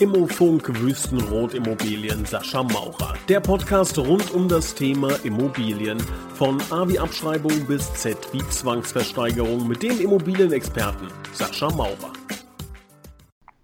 Immofunk Wüstenrot Immobilien Sascha Maurer. Der Podcast rund um das Thema Immobilien. Von A wie Abschreibung bis Z wie Zwangsversteigerung mit dem Immobilienexperten Sascha Maurer.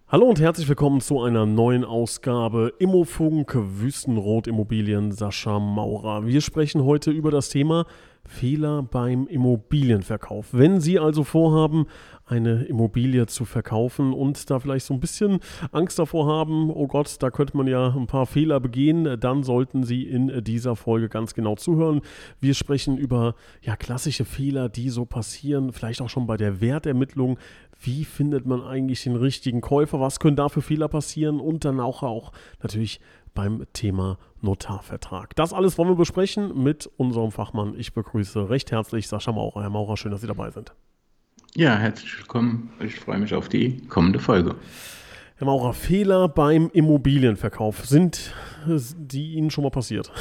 Hallo und herzlich willkommen zu einer neuen Ausgabe Immofunk Wüstenrot Immobilien Sascha Maurer. Wir sprechen heute über das Thema Fehler beim Immobilienverkauf. Wenn Sie also vorhaben, eine Immobilie zu verkaufen und da vielleicht so ein bisschen Angst davor haben, oh Gott, da könnte man ja ein paar Fehler begehen, dann sollten Sie in dieser Folge ganz genau zuhören. Wir sprechen über ja klassische Fehler, die so passieren, vielleicht auch schon bei der Wertermittlung. Wie findet man eigentlich den richtigen Käufer? Was können da für Fehler passieren? Und dann auch, auch natürlich beim Thema Notarvertrag. Das alles wollen wir besprechen mit unserem Fachmann. Ich begrüße recht herzlich Sascha Maurer. Herr Maurer, schön, dass Sie dabei sind. Ja, herzlich willkommen. Ich freue mich auf die kommende Folge. Herr Maurer, Fehler beim Immobilienverkauf. Sind die Ihnen schon mal passiert?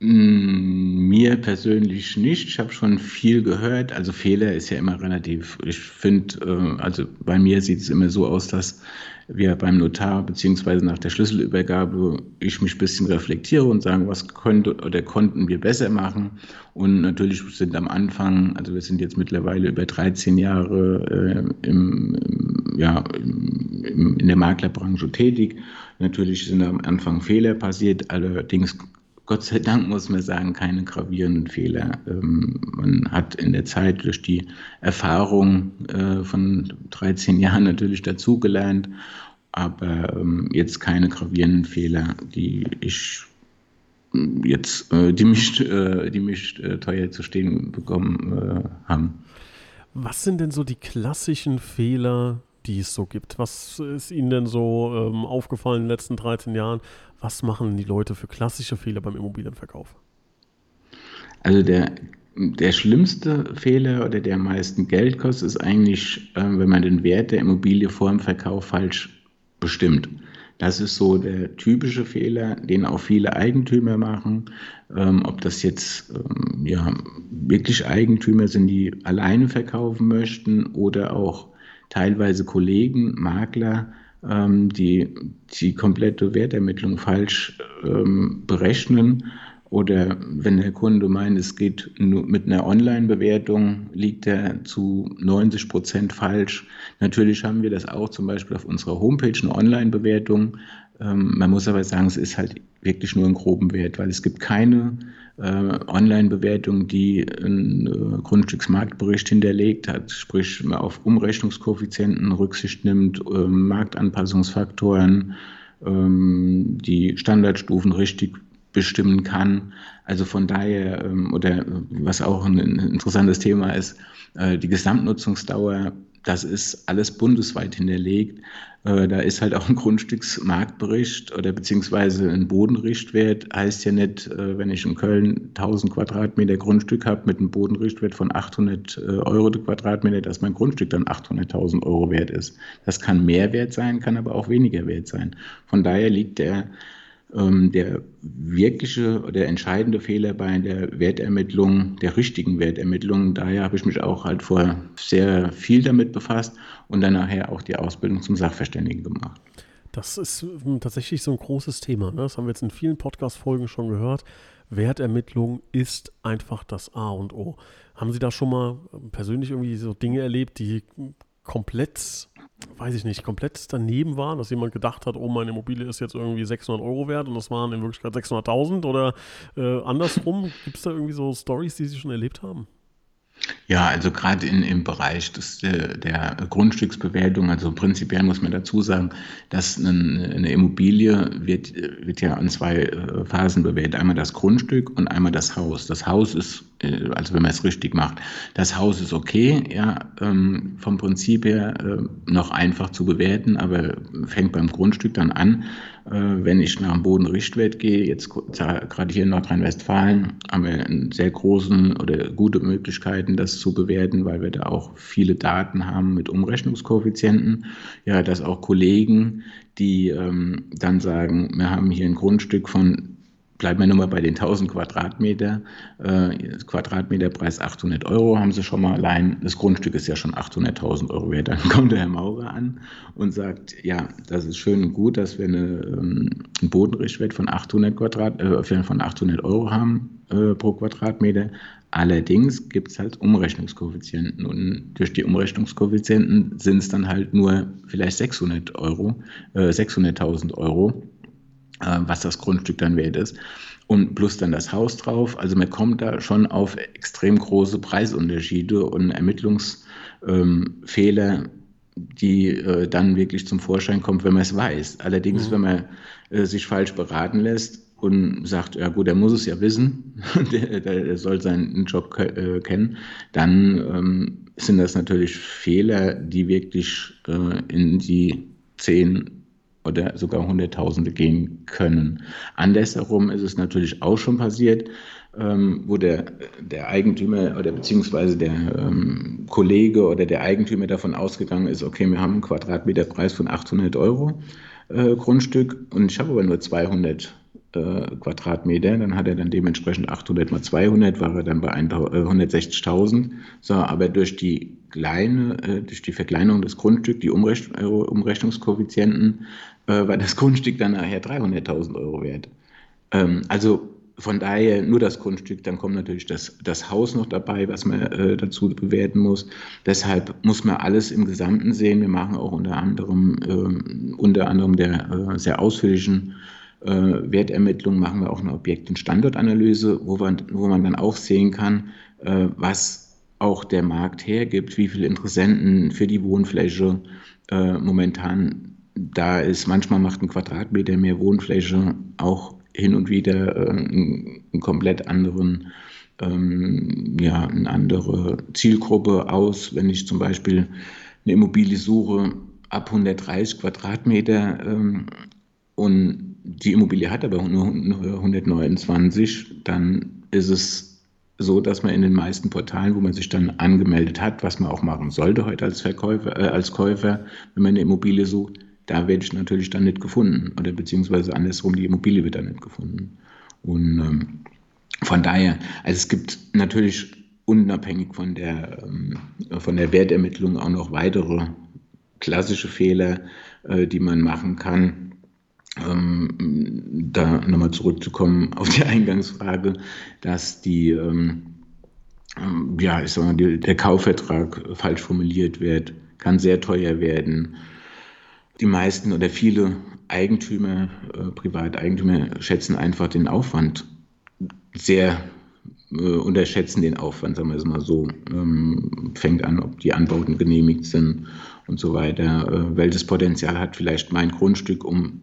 Mm, mir persönlich nicht. Ich habe schon viel gehört. Also Fehler ist ja immer relativ. Ich finde, äh, also bei mir sieht es immer so aus, dass wir beim Notar beziehungsweise nach der Schlüsselübergabe ich mich ein bisschen reflektiere und sagen, was könnte oder konnten wir besser machen. Und natürlich sind am Anfang, also wir sind jetzt mittlerweile über 13 Jahre äh, im, ja, im, in der Maklerbranche tätig. Natürlich sind am Anfang Fehler passiert, allerdings Gott sei Dank muss man sagen, keine gravierenden Fehler. Ähm, man hat in der Zeit durch die Erfahrung äh, von 13 Jahren natürlich dazugelernt, aber ähm, jetzt keine gravierenden Fehler, die ich jetzt, äh, die mich, äh, die mich teuer zu stehen bekommen haben. Was sind denn so die klassischen Fehler, die es so gibt? Was ist Ihnen denn so ähm, aufgefallen in den letzten 13 Jahren? Was machen die Leute für klassische Fehler beim Immobilienverkauf? Also der, der schlimmste Fehler oder der am meisten Geld kostet, ist eigentlich, äh, wenn man den Wert der Immobilie vor dem Verkauf falsch bestimmt. Das ist so der typische Fehler, den auch viele Eigentümer machen. Ähm, ob das jetzt ähm, ja, wirklich Eigentümer sind, die alleine verkaufen möchten oder auch teilweise Kollegen, Makler, ähm, die die komplette Wertermittlung falsch ähm, berechnen. Oder wenn der Kunde meint, es geht nur mit einer Online-Bewertung, liegt er zu 90 Prozent falsch. Natürlich haben wir das auch zum Beispiel auf unserer Homepage, eine Online-Bewertung. Ähm, man muss aber sagen, es ist halt wirklich nur ein groben Wert, weil es gibt keine äh, Online-Bewertung, die einen äh, Grundstücksmarktbericht hinterlegt hat, sprich auf Umrechnungskoeffizienten Rücksicht nimmt, äh, Marktanpassungsfaktoren, ähm, die Standardstufen richtig bestimmen kann. Also von daher, ähm, oder was auch ein interessantes Thema ist, äh, die Gesamtnutzungsdauer das ist alles bundesweit hinterlegt. Äh, da ist halt auch ein Grundstücksmarktbericht oder beziehungsweise ein Bodenrichtwert. Heißt ja nicht, äh, wenn ich in Köln 1000 Quadratmeter Grundstück habe mit einem Bodenrichtwert von 800 äh, Euro der Quadratmeter, dass mein Grundstück dann 800.000 Euro wert ist. Das kann mehr wert sein, kann aber auch weniger wert sein. Von daher liegt der der wirkliche oder entscheidende Fehler bei der Wertermittlung, der richtigen Wertermittlung. Daher habe ich mich auch halt vor sehr viel damit befasst und dann nachher auch die Ausbildung zum Sachverständigen gemacht. Das ist hm, tatsächlich so ein großes Thema. Ne? Das haben wir jetzt in vielen Podcast-Folgen schon gehört. Wertermittlung ist einfach das A und O. Haben Sie da schon mal persönlich irgendwie so Dinge erlebt, die komplett weiß ich nicht, komplett daneben war, dass jemand gedacht hat, oh, meine Immobilie ist jetzt irgendwie 600 Euro wert und das waren in Wirklichkeit 600.000 oder äh, andersrum. Gibt es da irgendwie so Stories, die Sie schon erlebt haben? Ja, also gerade in, im Bereich des, der, der Grundstücksbewertung, also prinzipiell muss man dazu sagen, dass eine, eine Immobilie wird, wird ja an zwei äh, Phasen bewertet. Einmal das Grundstück und einmal das Haus. Das Haus ist, äh, also wenn man es richtig macht, das Haus ist okay, ja, ähm, vom Prinzip her äh, noch einfach zu bewerten, aber fängt beim Grundstück dann an, äh, wenn ich nach dem Bodenrichtwert gehe, jetzt gerade hier in Nordrhein-Westfalen, haben wir einen sehr großen oder gute Möglichkeiten, das zu bewerten, weil wir da auch viele Daten haben mit Umrechnungskoeffizienten. Ja, dass auch Kollegen, die ähm, dann sagen, wir haben hier ein Grundstück von bleiben wir nur mal bei den 1000 Quadratmeter, äh, Quadratmeterpreis 800 Euro, haben sie schon mal allein, das Grundstück ist ja schon 800.000 Euro wert. Dann kommt der Herr Maurer an und sagt, ja, das ist schön und gut, dass wir eine, ähm, einen Bodenrichtwert von 800, Quadrat, äh, von 800 Euro haben äh, pro Quadratmeter. Allerdings gibt es halt Umrechnungskoeffizienten und durch die Umrechnungskoeffizienten sind es dann halt nur vielleicht 600 Euro, äh, 600.000 Euro was das Grundstück dann wert ist. Und plus dann das Haus drauf. Also man kommt da schon auf extrem große Preisunterschiede und Ermittlungsfehler, ähm, die äh, dann wirklich zum Vorschein kommen, wenn man es weiß. Allerdings, mhm. wenn man äh, sich falsch beraten lässt und sagt, ja gut, er muss es ja wissen, der, der, soll seinen Job äh, kennen, dann ähm, sind das natürlich Fehler, die wirklich äh, in die zehn oder sogar Hunderttausende gehen können. Andersherum ist es natürlich auch schon passiert, ähm, wo der, der Eigentümer oder beziehungsweise der ähm, Kollege oder der Eigentümer davon ausgegangen ist, okay, wir haben einen Quadratmeterpreis von 800 Euro äh, Grundstück und ich habe aber nur 200 äh, Quadratmeter, dann hat er dann dementsprechend 800 mal 200, war er dann bei 160.000. Äh, so, aber durch die kleine, äh, durch die Verkleinerung des Grundstücks, die Umrech äh, Umrechnungskoeffizienten, äh, war das Grundstück dann nachher 300.000 Euro wert. Ähm, also von daher nur das Grundstück, dann kommt natürlich das, das Haus noch dabei, was man äh, dazu bewerten muss. Deshalb muss man alles im Gesamten sehen. Wir machen auch unter anderem, äh, unter anderem der äh, sehr ausführlichen äh, Wertermittlung, machen wir auch eine Objekt- und Standortanalyse, wo man, wo man dann auch sehen kann, äh, was auch der Markt hergibt, wie viele Interessenten für die Wohnfläche äh, momentan da ist, manchmal macht ein Quadratmeter mehr Wohnfläche auch hin und wieder äh, einen, komplett anderen, ähm, ja, eine andere Zielgruppe aus. Wenn ich zum Beispiel eine Immobilie suche ab 130 Quadratmeter ähm, und die Immobilie hat aber nur 129, dann ist es so, dass man in den meisten Portalen, wo man sich dann angemeldet hat, was man auch machen sollte heute als Verkäufer, äh, als Käufer, wenn man eine Immobilie sucht, da werde ich natürlich dann nicht gefunden oder beziehungsweise andersrum, die Immobilie wird dann nicht gefunden. Und ähm, von daher, also es gibt natürlich unabhängig von der, ähm, von der Wertermittlung auch noch weitere klassische Fehler, äh, die man machen kann. Ähm, da nochmal zurückzukommen auf die Eingangsfrage, dass die, ähm, ähm ja, ich sag mal, die, der Kaufvertrag falsch formuliert wird, kann sehr teuer werden die meisten oder viele Eigentümer, äh, Privateigentümer schätzen einfach den Aufwand sehr äh, unterschätzen den Aufwand, sagen wir es mal so. Ähm, fängt an, ob die Anbauten genehmigt sind und so weiter. Äh, welches Potenzial hat vielleicht mein Grundstück, um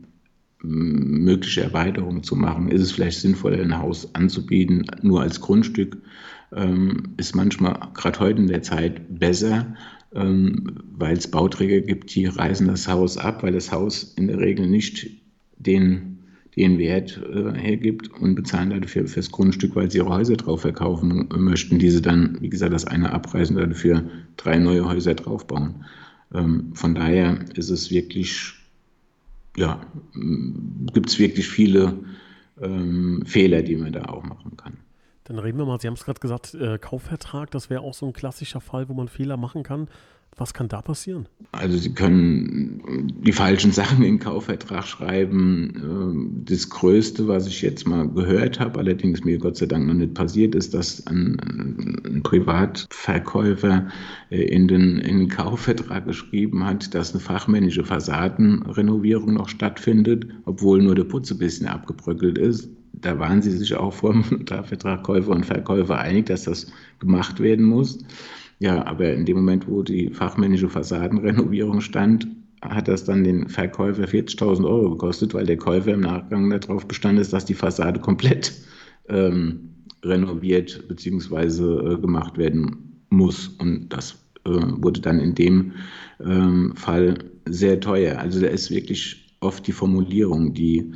mögliche Erweiterungen zu machen? Ist es vielleicht sinnvoller, ein Haus anzubieten, nur als Grundstück? Ähm, ist manchmal gerade heute in der Zeit besser, weil es Bauträger gibt, die reißen das Haus ab, weil das Haus in der Regel nicht den, den Wert äh, hergibt und bezahlen dafür fürs Grundstück, weil sie ihre Häuser drauf verkaufen möchten, diese dann, wie gesagt, das eine abreißen dafür drei neue Häuser draufbauen. Ähm, von daher ist es wirklich, ja, gibt es wirklich viele ähm, Fehler, die man da auch machen kann. Dann reden wir mal, Sie haben es gerade gesagt, äh, Kaufvertrag, das wäre auch so ein klassischer Fall, wo man Fehler machen kann. Was kann da passieren? Also Sie können die falschen Sachen in den Kaufvertrag schreiben. Das Größte, was ich jetzt mal gehört habe, allerdings mir Gott sei Dank noch nicht passiert ist, dass ein, ein Privatverkäufer äh, in den, in den Kaufvertrag geschrieben hat, dass eine fachmännische Fassadenrenovierung noch stattfindet, obwohl nur der Putz ein bisschen abgebröckelt ist da waren sie sich auch vor dem Notarvertrag Käufer und Verkäufer einig, dass das gemacht werden muss. Ja, aber in dem Moment, wo die fachmännische Fassadenrenovierung stand, hat das dann den Verkäufer 40.000 Euro gekostet, weil der Käufer im Nachgang darauf bestand ist, dass die Fassade komplett ähm, renoviert bzw. Äh, gemacht werden muss. Und das äh, wurde dann in dem ähm, Fall sehr teuer. Also da ist wirklich oft die Formulierung, die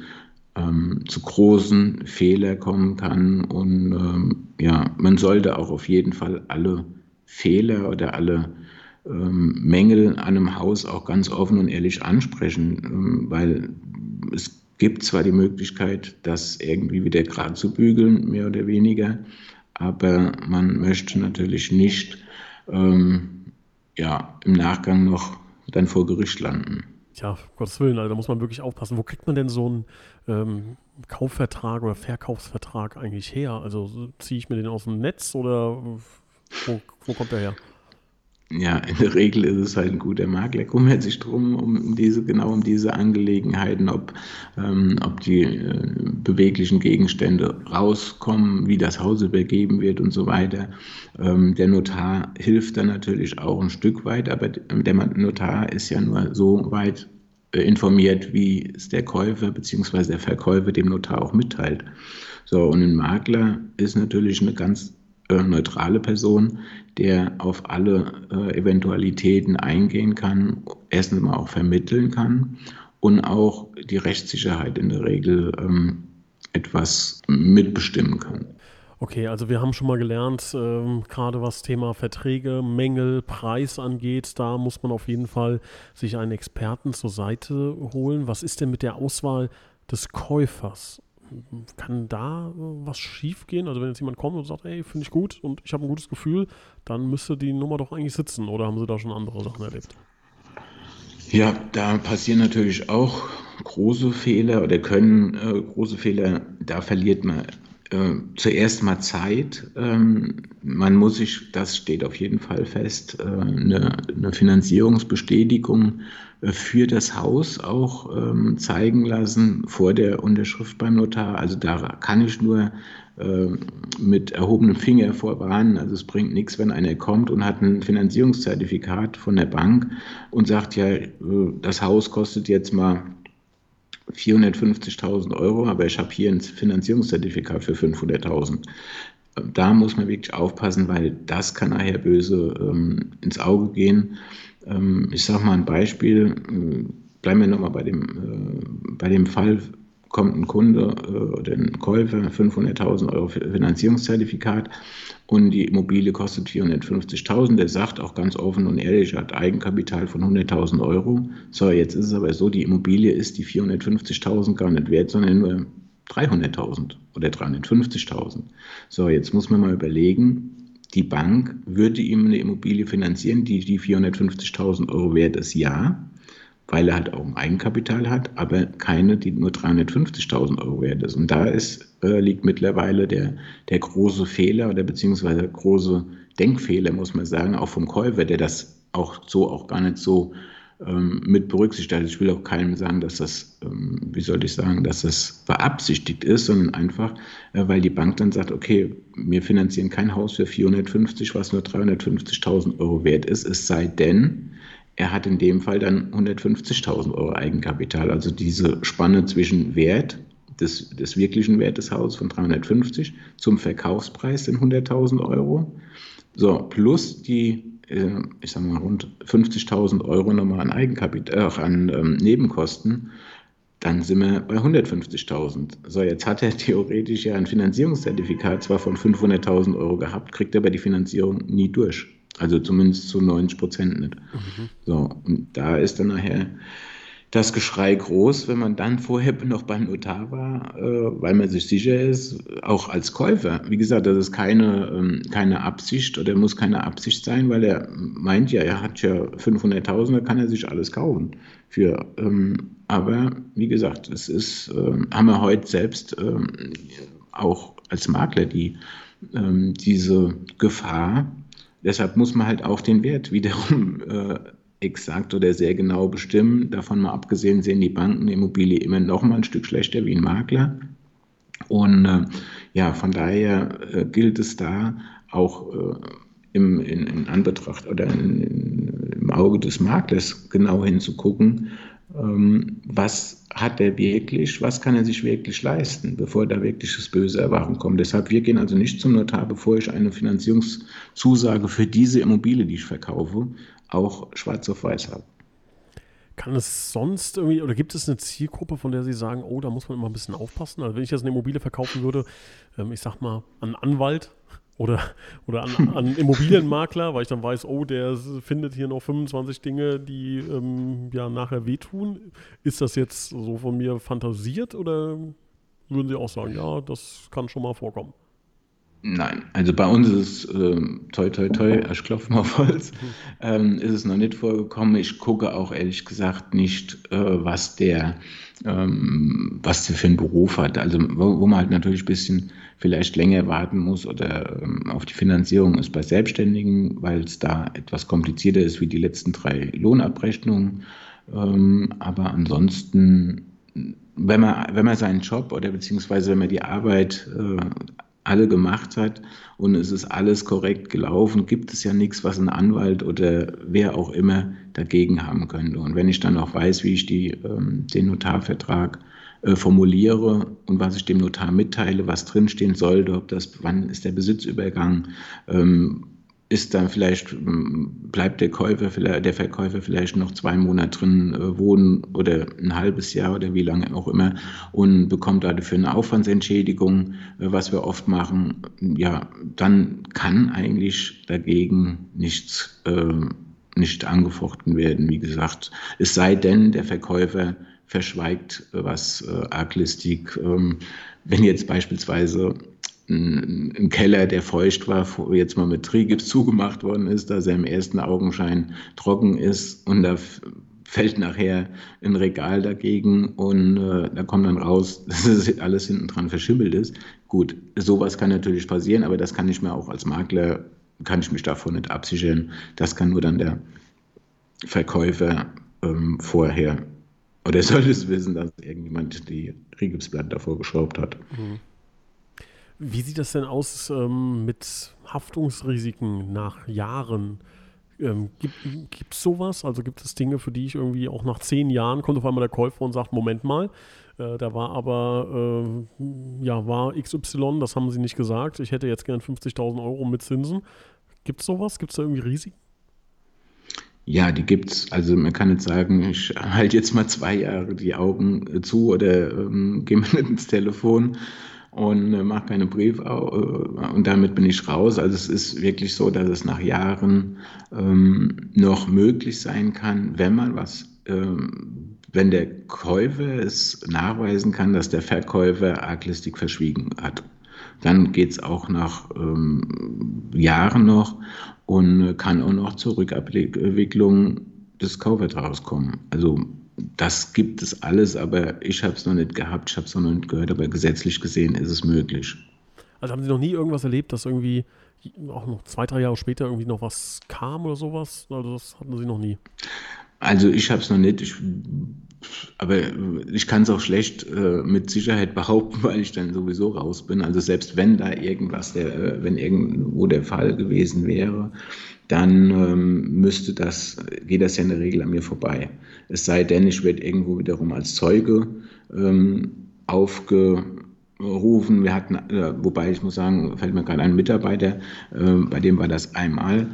ähm, zu großen Fehlern kommen kann. Und ähm, ja, man sollte auch auf jeden Fall alle Fehler oder alle ähm, Mängel an einem Haus auch ganz offen und ehrlich ansprechen, ähm, weil es gibt zwar die Möglichkeit, das irgendwie wieder gerade zu bügeln, mehr oder weniger, aber man möchte natürlich nicht ähm, ja, im Nachgang noch dann vor Gericht landen. Ja, um Gottes Willen, also da muss man wirklich aufpassen. Wo kriegt man denn so einen ähm, Kaufvertrag oder Verkaufsvertrag eigentlich her? Also ziehe ich mir den aus dem Netz oder wo, wo kommt der her? Ja, in der Regel ist es halt ein guter Makler, kümmert sich drum um diese, genau um diese Angelegenheiten, ob, ähm, ob die äh, beweglichen Gegenstände rauskommen, wie das Haus übergeben wird und so weiter. Ähm, der Notar hilft dann natürlich auch ein Stück weit, aber der Notar ist ja nur so weit äh, informiert, wie es der Käufer bzw. der Verkäufer dem Notar auch mitteilt. So, und ein Makler ist natürlich eine ganz äh, neutrale Person, der auf alle äh, Eventualitäten eingehen kann, erstens mal auch vermitteln kann und auch die Rechtssicherheit in der Regel ähm, etwas mitbestimmen kann. Okay, also wir haben schon mal gelernt, ähm, gerade was Thema Verträge, Mängel, Preis angeht, da muss man auf jeden Fall sich einen Experten zur Seite holen. Was ist denn mit der Auswahl des Käufers? Kann da was schief gehen? Also wenn jetzt jemand kommt und sagt, ey, finde ich gut und ich habe ein gutes Gefühl, dann müsste die Nummer doch eigentlich sitzen oder haben Sie da schon andere Sachen erlebt? Ja, da passieren natürlich auch große Fehler oder können äh, große Fehler, da verliert man äh, zuerst mal Zeit. Ähm, man muss sich, das steht auf jeden Fall fest, äh, eine, eine, Finanzierungsbestätigung äh, für das Haus auch ähm, zeigen lassen vor der Unterschrift beim Notar. Also da kann ich nur äh, mit erhobenem Finger vorwarnen. Also es bringt nichts, wenn einer kommt und hat ein Finanzierungszertifikat von der Bank und sagt, ja, äh, das Haus kostet jetzt mal 450.000 Euro, aber ich habe hier ein Finanzierungszertifikat für 500.000. Da muss man wirklich aufpassen, weil das kann nachher böse ähm, ins Auge gehen. Ähm, ich sage mal ein Beispiel, äh, bleiben wir nochmal bei dem, äh, bei dem Fall kommt ein Kunde oder ein Käufer, 500.000 Euro Finanzierungszertifikat und die Immobilie kostet 450.000. Der sagt auch ganz offen und ehrlich, er hat Eigenkapital von 100.000 Euro. So, jetzt ist es aber so, die Immobilie ist die 450.000 gar nicht wert, sondern nur 300.000 oder 350.000. So, jetzt muss man mal überlegen, die Bank würde ihm eine Immobilie finanzieren, die die 450.000 Euro wert ist, ja weil er halt auch ein Eigenkapital hat, aber keine, die nur 350.000 Euro wert ist. Und da ist, äh, liegt mittlerweile der, der große Fehler oder beziehungsweise große Denkfehler, muss man sagen, auch vom Käufer, der das auch so auch gar nicht so ähm, mit berücksichtigt hat. Ich will auch keinem sagen, dass das, ähm, wie soll ich sagen, dass das beabsichtigt ist, sondern einfach, äh, weil die Bank dann sagt, okay, wir finanzieren kein Haus für 450, was nur 350.000 Euro wert ist, es sei denn, er hat in dem Fall dann 150.000 Euro Eigenkapital. Also diese Spanne zwischen Wert des, des wirklichen Wertes des Hauses von 350 zum Verkaufspreis sind 100.000 Euro. So, plus die, äh, ich sag mal, rund 50.000 Euro nochmal an Eigenkapital, äh, an ähm, Nebenkosten, dann sind wir bei 150.000. So, jetzt hat er theoretisch ja ein Finanzierungszertifikat zwar von 500.000 Euro gehabt, kriegt aber die Finanzierung nie durch. Also zumindest zu 90 Prozent nicht. Mhm. So, und da ist dann nachher das Geschrei groß, wenn man dann vorher noch beim Notar war, äh, weil man sich sicher ist, auch als Käufer. Wie gesagt, das ist keine, ähm, keine Absicht oder muss keine Absicht sein, weil er meint ja, er hat ja 500.000, da kann er sich alles kaufen. Für, ähm, aber wie gesagt, es ist, äh, haben wir heute selbst ähm, auch als Makler die, ähm, diese Gefahr, Deshalb muss man halt auch den Wert wiederum äh, exakt oder sehr genau bestimmen. Davon mal abgesehen sehen die Banken die Immobilie immer noch mal ein Stück schlechter wie ein Makler. Und äh, ja, von daher äh, gilt es da auch äh, im, in, in, Anbetracht oder in, in, im Auge des Maklers genau hinzugucken, was hat er wirklich, was kann er sich wirklich leisten, bevor da wirklich das böse Erwachen kommt. Deshalb, wir gehen also nicht zum Notar, bevor ich eine Finanzierungszusage für diese Immobilie, die ich verkaufe, auch schwarz auf weiß habe. Kann es sonst irgendwie, oder gibt es eine Zielgruppe, von der Sie sagen, oh, da muss man immer ein bisschen aufpassen? Also wenn ich jetzt eine Immobilie verkaufen würde, ähm, ich sag mal, an Anwalt Oder, oder an, an, Immobilienmakler, weil ich dann weiß, oh, der findet hier noch 25 Dinge, die ähm, ja nachher wehtun. Ist das jetzt so von mir fantasiert oder würden Sie auch sagen, ja, das kann schon mal vorkommen? Nein, also bei uns ist es äh, toi toi toi, ich klopfe mal auf Holz, ähm, ist es noch nicht vorgekommen. Ich gucke auch ehrlich gesagt nicht, äh, was der ähm, was der für einen Beruf hat. Also wo, wo, man halt natürlich ein bisschen vielleicht länger warten muss oder ähm, auf die Finanzierung ist bei Selbstständigen, weil es da etwas komplizierter ist wie die letzten drei Lohnabrechnungen. Ähm, aber ansonsten, wenn man, wenn man seinen Job oder beziehungsweise wenn man die Arbeit äh, alle gemacht hat und es ist alles korrekt gelaufen, gibt es ja nichts, was ein Anwalt oder wer auch immer dagegen haben könnte. Und wenn ich dann auch weiß, wie ich die, ähm, den Notarvertrag äh, formuliere und was ich dem Notar mitteile, was drinstehen sollte, ob das, wann ist der Besitzübergang, ähm, ist dann vielleicht, ähm, bleibt der Käufer, der Verkäufer vielleicht noch zwei Monate drin äh, wohnen oder ein halbes Jahr oder wie lange auch immer und bekommt dafür eine Aufwandsentschädigung, äh, was wir oft machen, ja, dann kann eigentlich dagegen nichts, äh, nicht angefochten werden, wie gesagt. Es sei denn, der Verkäufer verschweigt was äh, Arglistik. Ähm, wenn jetzt beispielsweise ein Keller, der feucht war, jetzt mal mit Trigips zugemacht worden ist, dass er im ersten Augenschein trocken ist und da fällt nachher ein Regal dagegen und äh, da kommt dann raus, dass es alles hinten dran verschimmelt ist. Gut, sowas kann natürlich passieren, aber das kann ich mir auch als Makler, kann ich mich davon nicht absichern. Das kann nur dann der Verkäufer ähm, vorher, oder er sollte es wissen, dass irgendjemand die Rigipsplatte davor geschraubt hat. Mhm. Wie sieht das denn aus ähm, mit Haftungsrisiken nach Jahren? Ähm, gibt es sowas? Also gibt es Dinge, für die ich irgendwie auch nach zehn Jahren kommt auf einmal der Käufer und sagt, Moment mal, äh, da war aber, äh, ja, war XY, das haben sie nicht gesagt. Ich hätte jetzt gern 50.000 Euro mit Zinsen. Gibt es sowas? Gibt es da irgendwie Risiken? Ja, die gibt's. Also man kann jetzt sagen, ich halte jetzt mal zwei Jahre die Augen zu oder ähm, gehe mal ins Telefon und äh, mache keine Briefe äh, und damit bin ich raus. Also es ist wirklich so, dass es nach Jahren ähm, noch möglich sein kann, wenn man was, ähm, wenn der Käufer es nachweisen kann, dass der Verkäufer Arglistik verschwiegen hat. Dann geht es auch nach ähm, Jahren noch und kann auch noch zur Rückabwicklung des Kaufvertrags kommen. Also das gibt es alles, aber ich habe es noch nicht gehabt, ich habe es noch nicht gehört, aber gesetzlich gesehen ist es möglich. Also haben Sie noch nie irgendwas erlebt, dass irgendwie auch noch zwei, drei Jahre später irgendwie noch was kam oder sowas? Also das hatten Sie noch nie. Also ich habe es noch nicht, ich, aber ich kann es auch schlecht äh, mit Sicherheit behaupten, weil ich dann sowieso raus bin. Also selbst wenn da irgendwas, der, äh, wenn irgendwo der Fall gewesen wäre, dann ähm, müsste das, geht das ja in der Regel an mir vorbei. Es sei denn, ich werde irgendwo wiederum als Zeuge ähm, aufgerufen. Wir hatten, äh, wobei ich muss sagen, fällt mir gerade ein Mitarbeiter, äh, bei dem war das einmal,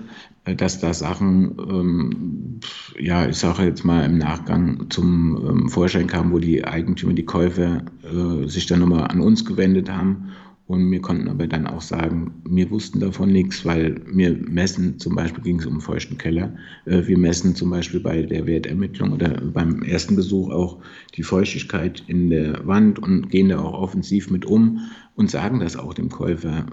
äh, dass da Sachen, ähm, ja, ich sage jetzt mal im Nachgang zum ähm, Vorschein kamen, wo die Eigentümer, die Käufer äh, sich dann nochmal an uns gewendet haben und wir konnten aber dann auch sagen, wir wussten davon nichts, weil wir messen, zum Beispiel ging es um feuchten Keller, äh, wir messen zum Beispiel bei der Wertermittlung oder beim ersten Besuch auch die Feuchtigkeit in der Wand und gehen da auch offensiv mit um und sagen das auch dem Käufer.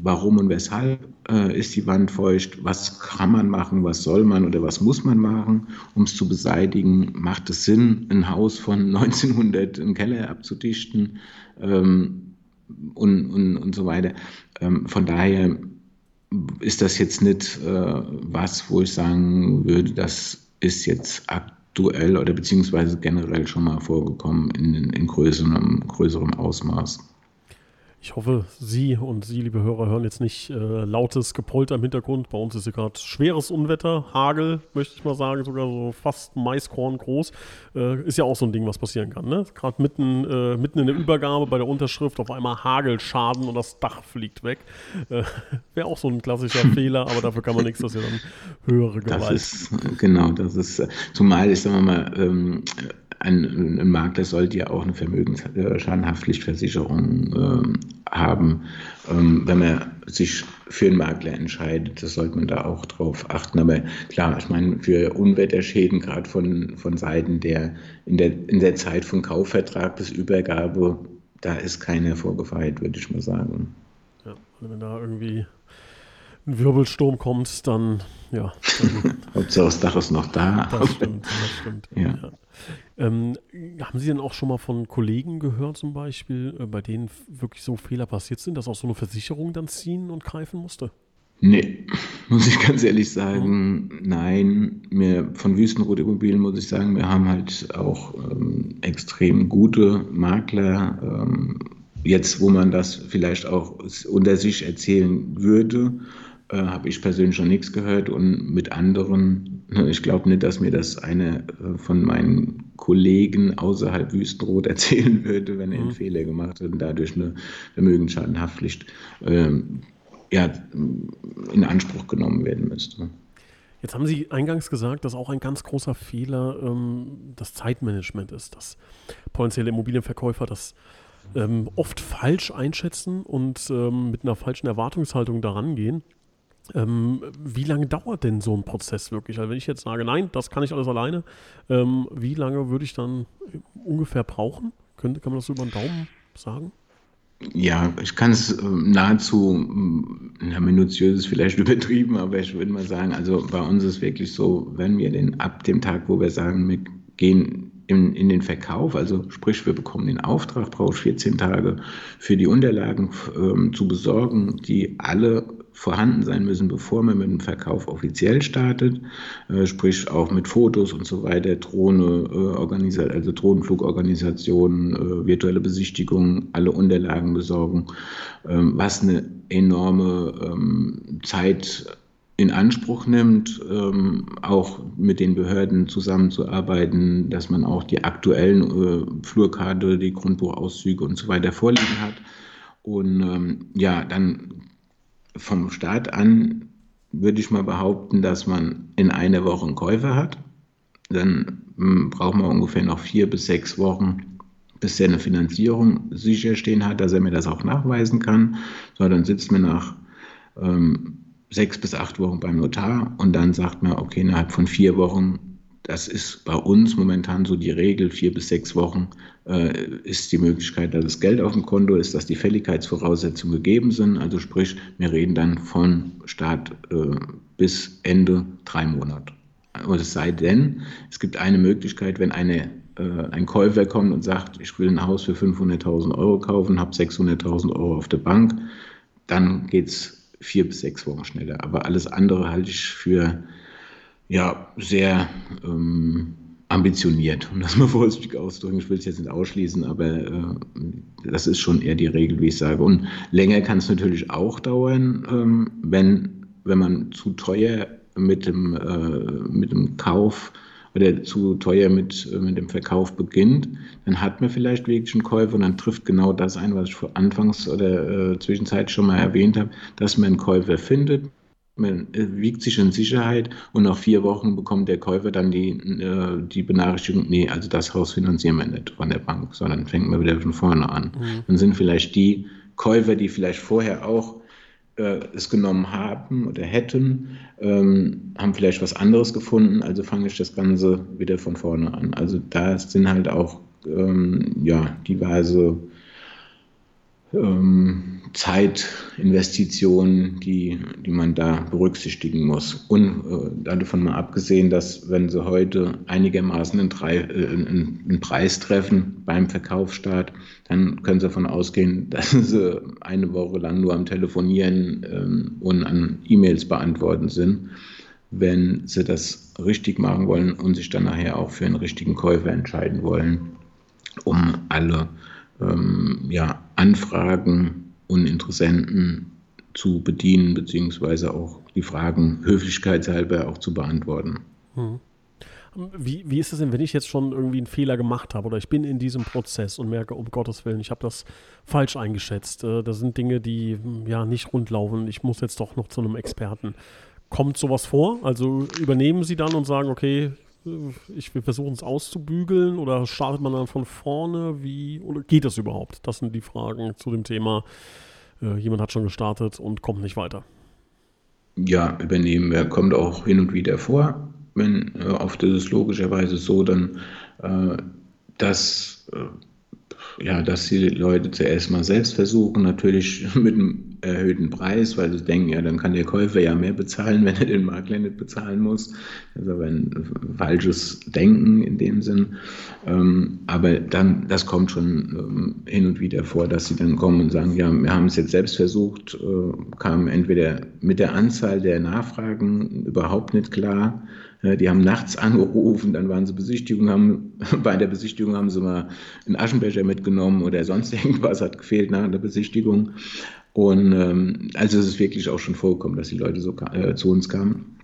Warum und weshalb äh, ist die Wand feucht? Was kann man machen? Was soll man oder was muss man machen, um es zu beseitigen? Macht es Sinn, ein Haus von 1900 einen Keller abzudichten? Ähm, und, und, und so weiter. Ähm, von daher ist das jetzt nicht äh, was, wo ich sagen würde, das ist jetzt aktuell oder beziehungsweise generell schon mal vorgekommen in, in größerem, größerem Ausmaß. Ich hoffe, Sie und Sie, liebe Hörer, hören jetzt nicht äh, lautes Gepolter im Hintergrund. Bei uns ist hier gerade schweres Unwetter, Hagel, möchte ich mal sagen, sogar so fast Maiskorn groß. Äh, ist ja auch so ein Ding, was passieren kann. Ne? Gerade mitten, äh, mitten in der Übergabe bei der Unterschrift auf einmal Hagelschaden und das Dach fliegt weg. Äh, Wäre auch so ein klassischer Fehler, aber dafür kann man nichts, dass ja dann höhere Gewalt. Das ist, genau, das ist, zumal ich sage mal, ähm, ein, ein, Makler sollte ja auch eine Vermögensschadenhaftpflichtversicherung äh, haben. Ähm, wenn man sich für einen Makler entscheidet, das sollte man da auch drauf achten. Aber klar, ich meine, für Unwetterschäden, gerade von, von Seiten der in, der in der Zeit von Kaufvertrag bis Übergabe, da ist keiner vorgefeilt, würde ich mal sagen. Ja, also wenn da irgendwie ein Wirbelsturm kommt, dann ja. Dann, Hauptsache das Dach ist noch da. Das stimmt, das stimmt. Ja. ja. Ähm, haben Sie denn auch schon mal von Kollegen gehört, zum Beispiel, äh, bei denen wirklich so Fehler passiert sind, dass auch so eine Versicherung dann ziehen und greifen musste? Nee, muss ich ganz ehrlich sagen, mhm. nein. Mir, von Wüstenrot Immobilien muss ich sagen, wir haben halt auch ähm, extrem gute Makler. Ähm, jetzt, wo man das vielleicht auch unter sich erzählen würde, äh, habe ich persönlich schon nichts gehört und mit anderen, ich glaube nicht, dass mir das eine äh, von meinen Kollegen außerhalb Wüstenrot erzählen würde, wenn er einen mhm. Fehler gemacht hat und dadurch eine Vermögensschadenhaftpflicht ähm, ja, in Anspruch genommen werden müsste. Jetzt haben Sie eingangs gesagt, dass auch ein ganz großer Fehler ähm, das Zeitmanagement ist, dass potenzielle Immobilienverkäufer das ähm, oft falsch einschätzen und ähm, mit einer falschen Erwartungshaltung daran gehen. Ähm, wie lange dauert denn so ein Prozess wirklich? Also wenn ich jetzt sage, nein, das kann ich alles alleine, ähm, wie lange würde ich dann ungefähr brauchen? Könnte, kann man das so über den Daumen sagen? Ja, ich kann es äh, nahezu, ja, minutiös ist vielleicht übertrieben, aber ich würde mal sagen, also bei uns ist wirklich so, wenn wir den ab dem Tag, wo wir sagen, wir gehen in, in den Verkauf, also sprich, wir bekommen den Auftrag, brauche ich 14 Tage für die Unterlagen ähm, zu besorgen, die alle vorhanden sein müssen, bevor man mit dem Verkauf offiziell startet, äh, sprich auch mit Fotos und so weiter, Drohne, äh, also Drohnenflugorganisationen, äh, virtuelle Besichtigungen, alle Unterlagen besorgen, ähm, was eine enorme ähm, Zeit in Anspruch nimmt, ähm, auch mit den Behörden zusammenzuarbeiten, dass man auch die aktuellen äh, Flurkarte, die Grundbuchauszüge und so weiter vorliegen hat. Und ähm, ja, dann vom Start an würde ich mal behaupten, dass man in einer Woche einen Käufer hat. Dann hm, braucht man ungefähr noch vier bis sechs Wochen, bis er eine Finanzierung sicherstehen hat, dass er mir das auch nachweisen kann. So, dann sitzt man nach ähm, sechs bis acht Wochen beim Notar und dann sagt man, okay, innerhalb von vier Wochen das ist bei uns momentan so die Regel, vier bis sechs Wochen äh, ist die Möglichkeit, dass das Geld auf dem Konto ist, dass die Fälligkeitsvoraussetzungen gegeben sind. Also sprich, wir reden dann von Start äh, bis Ende drei Monate. Und es sei denn, es gibt eine Möglichkeit, wenn eine, äh, ein Käufer kommt und sagt, ich will ein Haus für 500.000 Euro kaufen, habe 600.000 Euro auf der Bank, dann geht es vier bis sechs Wochen schneller. Aber alles andere halte ich für ja, sehr ähm, ambitioniert, um das mal vorsichtig auszudrücken. Ich will es jetzt nicht ausschließen, aber äh, das ist schon eher die Regel, wie ich sage. Und länger kann es natürlich auch dauern, ähm, wenn, wenn man zu teuer mit dem, äh, mit dem Kauf oder zu teuer mit, mit dem Verkauf beginnt, dann hat man vielleicht wirklich einen Käufer und dann trifft genau das ein, was ich vor Anfangs oder äh, Zwischenzeit schon mal erwähnt habe, dass man einen Käufer findet, man wiegt sich in Sicherheit und nach vier Wochen bekommt der Käufer dann die, äh, die Benachrichtigung, nee, also das Haus finanzieren wir nicht von der Bank, sondern fängt man wieder von vorne an. Mhm. Dann sind vielleicht die Käufer, die vielleicht vorher auch äh, es genommen haben oder hätten, ähm, haben vielleicht was anderes gefunden, also fange ich das Ganze wieder von vorne an. Also da sind halt auch ähm, ja, diverse ähm, Zeitinvestitionen, die, die man da berücksichtigen muss. Und äh, davon mal abgesehen, dass wenn Sie heute einigermaßen einen, äh, einen Preis treffen beim Verkaufsstart, dann können Sie davon ausgehen, dass Sie eine Woche lang nur am Telefonieren ähm, und an E-Mails beantworten sind. Wenn Sie das richtig machen wollen und sich dann nachher auch für einen richtigen Käufer entscheiden wollen, um alle ähm, ja, Anfragen und Interessenten zu bedienen, beziehungsweise auch die Fragen höflichkeitshalber auch zu beantworten. Hm. Wie, wie ist es denn, wenn ich jetzt schon irgendwie einen Fehler gemacht habe oder ich bin in diesem Prozess und merke, um Gottes Willen, ich habe das falsch eingeschätzt. Äh, das sind Dinge, die ja nicht rund laufen. Ich muss jetzt doch noch zu einem Experten. Kommt sowas vor? Also übernehmen Sie dann und sagen, okay, ich will versuchen es auszubügeln oder startet man dann von vorne? Wie oder geht das überhaupt? Das sind die Fragen zu dem Thema. Äh, jemand hat schon gestartet und kommt nicht weiter. Ja, übernehmen wir. Kommt auch hin und wieder vor. Wenn äh, oft ist es logischerweise so, dann, äh, dass, äh, ja, dass die Leute zuerst mal selbst versuchen, natürlich mit einem erhöhten Preis, weil sie denken, ja, dann kann der Käufer ja mehr bezahlen, wenn er den Makler nicht bezahlen muss. Das ist aber ein falsches Denken in dem Sinn. Ähm, aber dann, das kommt schon ähm, hin und wieder vor, dass sie dann kommen und sagen, ja, wir haben es jetzt selbst versucht, äh, kam entweder mit der Anzahl der Nachfragen überhaupt nicht klar. Die haben nachts angerufen, dann waren sie Besichtigung, haben, bei der Besichtigung haben sie mal einen Aschenbecher mitgenommen oder sonst irgendwas hat gefehlt nach der Besichtigung. Und ähm, also es ist wirklich auch schon vorgekommen, dass die Leute so äh, zu uns kamen.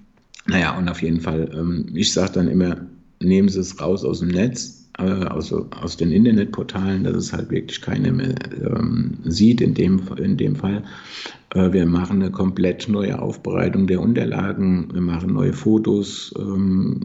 Naja, und auf jeden Fall, ähm, ich sage dann immer, nehmen Sie es raus aus dem Netz, äh, aus, den Internetportalen, dass es halt wirklich keiner mehr ähm, sieht in dem, in dem Fall. Äh, wir machen eine komplett neue Aufbereitung der Unterlagen, wir machen neue Fotos, ähm,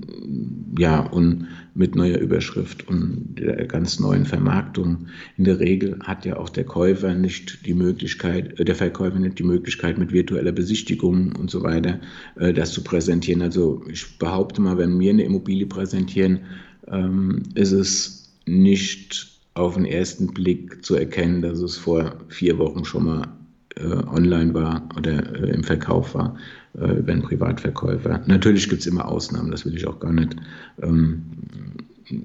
ja, und mit neuer Überschrift und der ganz neuen Vermarktung. In der Regel hat ja auch der Käufer nicht die Möglichkeit, äh, der Verkäufer nicht die Möglichkeit, mit virtueller Besichtigung und so weiter äh, das zu präsentieren. Also ich behaupte mal, wenn wir eine Immobilie präsentieren, ähm, ist es nicht auf den ersten Blick zu erkennen, dass es vor vier Wochen schon mal äh, online war oder äh, im Verkauf war äh, über einen Privatverkäufer. Natürlich gibt es immer Ausnahmen, das will ich auch gar nicht ähm,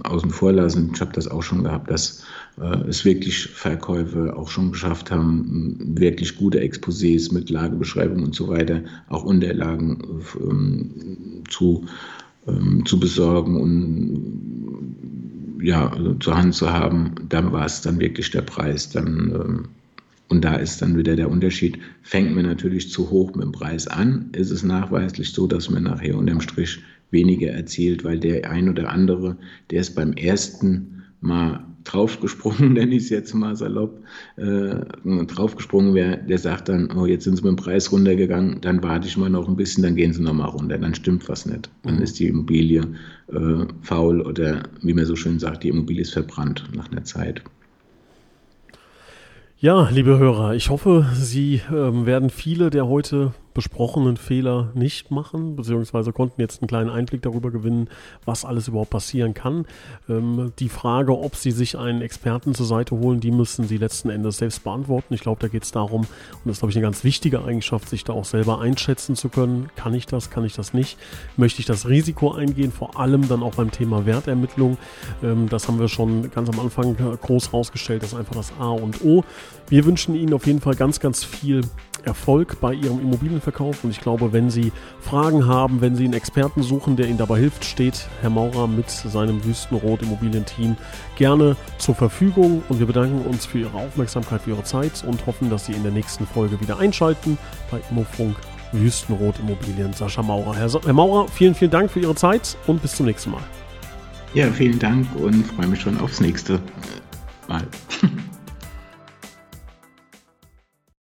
außen vor lassen. Ich habe das auch schon gehabt, dass äh, es wirklich Verkäufe auch schon geschafft haben, wirklich gute Exposés mit Lagebeschreibung und so weiter, auch Unterlagen ähm, zu, ähm, zu besorgen und ja, also zur Hand zu haben. Dann war es dann wirklich der Preis. Dann ähm, und da ist dann wieder der Unterschied, fängt man natürlich zu hoch mit dem Preis an, ist es nachweislich so, dass man nachher unterm Strich weniger erzielt, weil der ein oder andere, der ist beim ersten Mal draufgesprungen, nenne ich es jetzt mal salopp, äh, draufgesprungen wäre, der sagt dann, oh, jetzt sind sie mit dem Preis runtergegangen, dann warte ich mal noch ein bisschen, dann gehen sie nochmal runter, dann stimmt was nicht. Dann ist die Immobilie äh, faul oder wie man so schön sagt, die Immobilie ist verbrannt nach einer Zeit. Ja, liebe Hörer, ich hoffe, Sie ähm, werden viele der heute besprochenen Fehler nicht machen, beziehungsweise konnten jetzt einen kleinen Einblick darüber gewinnen, was alles überhaupt passieren kann. Ähm, die Frage, ob Sie sich einen Experten zur Seite holen, die müssen Sie letzten Endes selbst beantworten. Ich glaube, da geht es darum, und das ist, glaube ich, eine ganz wichtige Eigenschaft, sich da auch selber einschätzen zu können. Kann ich das, kann ich das nicht? Möchte ich das Risiko eingehen, vor allem dann auch beim Thema Wertermittlung. Ähm, das haben wir schon ganz am Anfang groß rausgestellt, das ist einfach das A und O. Wir wünschen Ihnen auf jeden Fall ganz, ganz viel Erfolg bei Ihrem Immobilienverkauf. Und ich glaube, wenn Sie Fragen haben, wenn Sie einen Experten suchen, der Ihnen dabei hilft, steht Herr Maurer mit seinem Wüstenrot Immobilienteam gerne zur Verfügung. Und wir bedanken uns für Ihre Aufmerksamkeit, für Ihre Zeit und hoffen, dass Sie in der nächsten Folge wieder einschalten bei Immofunk Wüstenrot Immobilien. Sascha Maurer. Herr, Herr Maurer, vielen, vielen Dank für Ihre Zeit und bis zum nächsten Mal. Ja, vielen Dank und freue mich schon aufs nächste Mal.